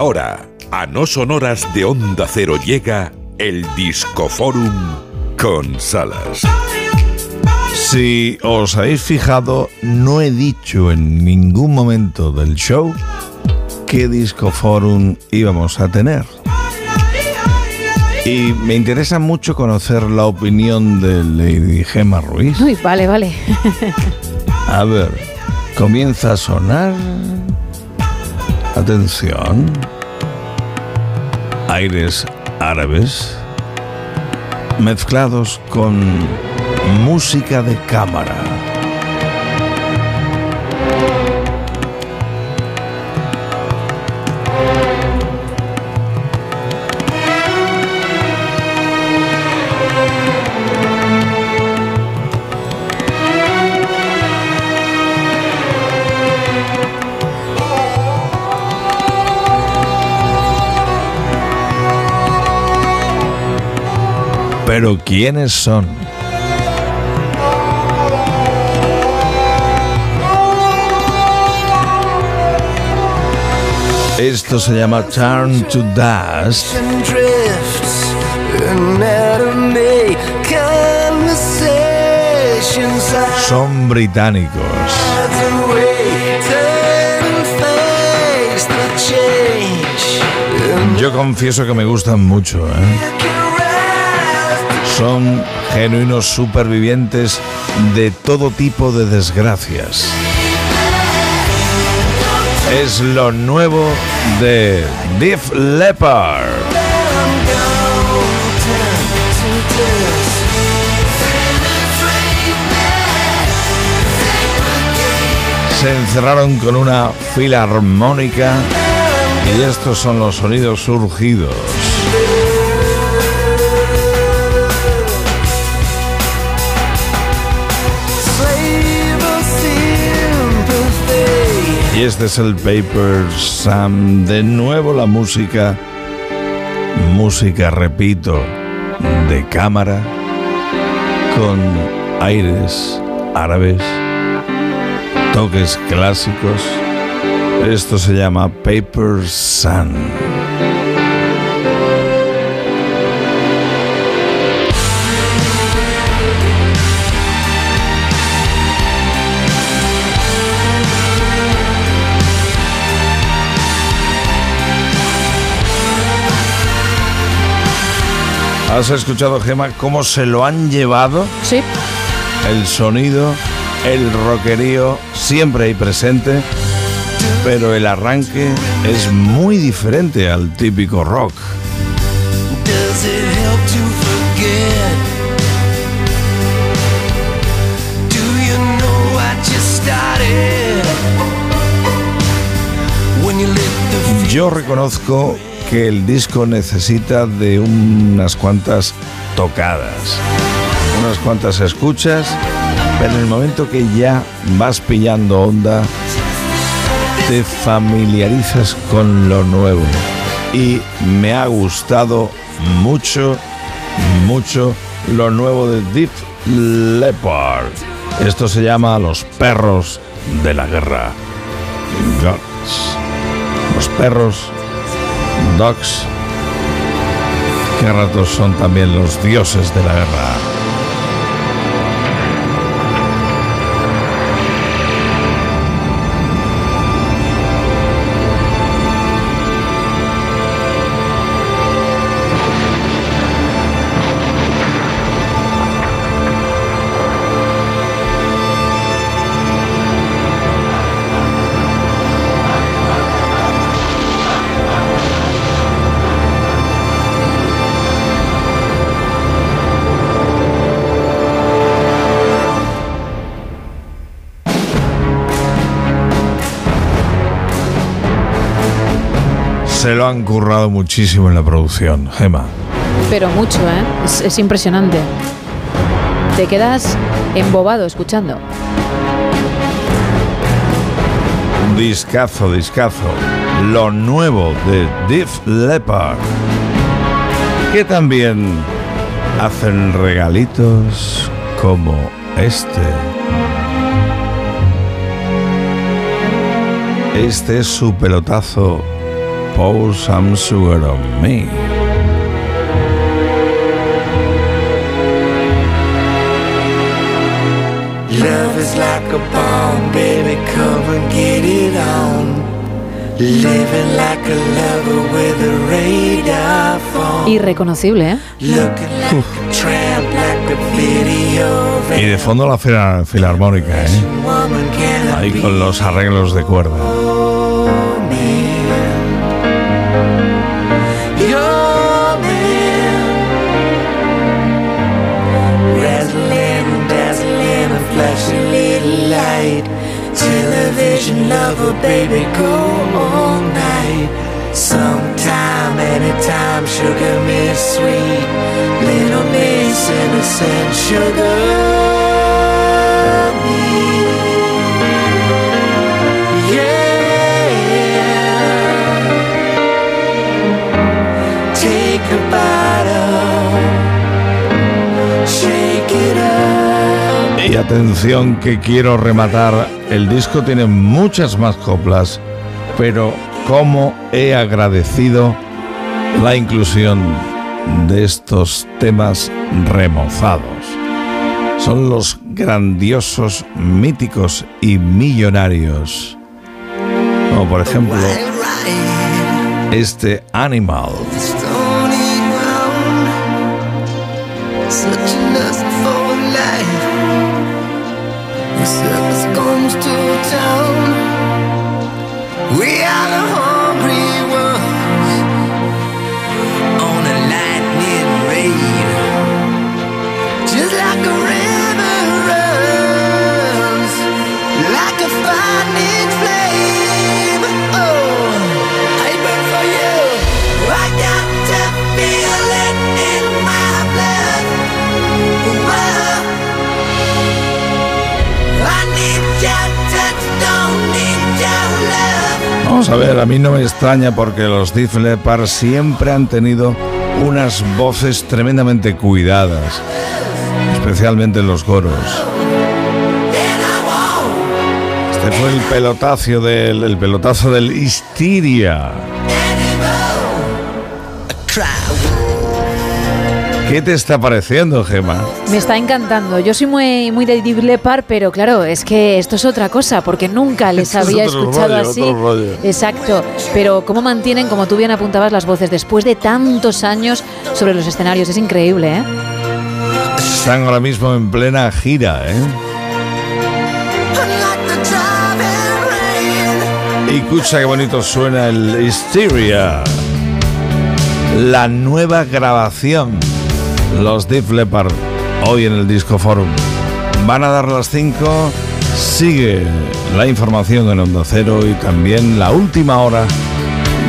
Ahora, a no sonoras de Onda Cero llega el Discoforum con Salas. Si os habéis fijado, no he dicho en ningún momento del show qué Discoforum íbamos a tener. Y me interesa mucho conocer la opinión de Lady Gemma Ruiz. Uy, vale, vale. A ver, comienza a sonar. Atención. Aires árabes mezclados con música de cámara. Pero ¿quiénes son? Esto se llama Turn to Dust. Son británicos. Yo confieso que me gustan mucho, ¿eh? Son genuinos supervivientes de todo tipo de desgracias. Es lo nuevo de Def Leppard. Se encerraron con una fila armónica y estos son los sonidos surgidos. Y este es el Paper Sam. De nuevo la música. Música, repito, de cámara. Con aires árabes. Toques clásicos. Esto se llama Paper Sun. ¿Has escuchado, Gema, cómo se lo han llevado? Sí. El sonido, el rockerío, siempre ahí presente, pero el arranque es muy diferente al típico rock. Yo reconozco que el disco necesita de unas cuantas tocadas, unas cuantas escuchas, pero en el momento que ya vas pillando onda, te familiarizas con lo nuevo. Y me ha gustado mucho, mucho lo nuevo de Deep Leopard. Esto se llama Los perros de la guerra. Los perros Dogs, que ratos son también los dioses de la guerra. Se lo han currado muchísimo en la producción, Gema. Pero mucho, ¿eh? Es, impresionante. Te quedas embobado escuchando. Discazo, discazo. Lo nuevo de Def Leppard. Que también hacen regalitos como este. Este es su pelotazo Pour Some Sugar on Me. Love is like a bomb, baby, come and get it on. Living like a lover with a radar phone. Irreconocible, ¿eh? Y de fondo la fila- filarmónica, ¿eh? Ahí con los arreglos de cuerda. Sweet. Little miss innocent. Yeah. Take a bottle, shake it up. Y atención que quiero rematar, el disco tiene muchas más coplas, pero cómo he agradecido la inclusión de estos temas remozados. Son los grandiosos, míticos y millonarios. Como por ejemplo este Animal. A ver, a mí no me extraña porque los Def Leppard siempre han tenido unas voces tremendamente cuidadas, especialmente en los coros. Este fue el pelotazo del, el pelotazo del Hysteria. ¿Qué te está pareciendo, Gema? Me está encantando. Yo soy muy, muy de Deep Leppard, pero claro, es que esto es otra cosa, porque nunca les es había escuchado rollo, así. Exacto. Pero cómo mantienen, como tú bien apuntabas, las voces después de tantos años sobre los escenarios. Es increíble, ¿eh? Están ahora mismo en plena gira, ¿eh? Y escucha qué bonito suena el Hysteria. La nueva grabación. Los Deep Leppard hoy en el Disco Forum. Van a dar las 5. Sigue la información en Onda Cero y también la última hora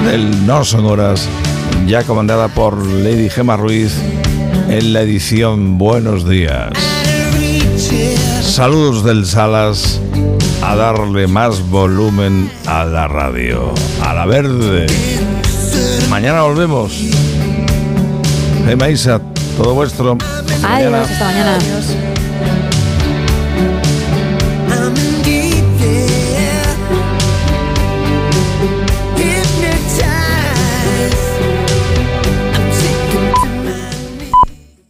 del No Son Horas, ya comandada por Lady Gema Ruiz en la edición Buenos Días. Saludos del Salas a darle más volumen a la radio, a la verde. Mañana volvemos. Gema Isa, todo vuestro. Hasta mañana. Adiós, hasta mañana.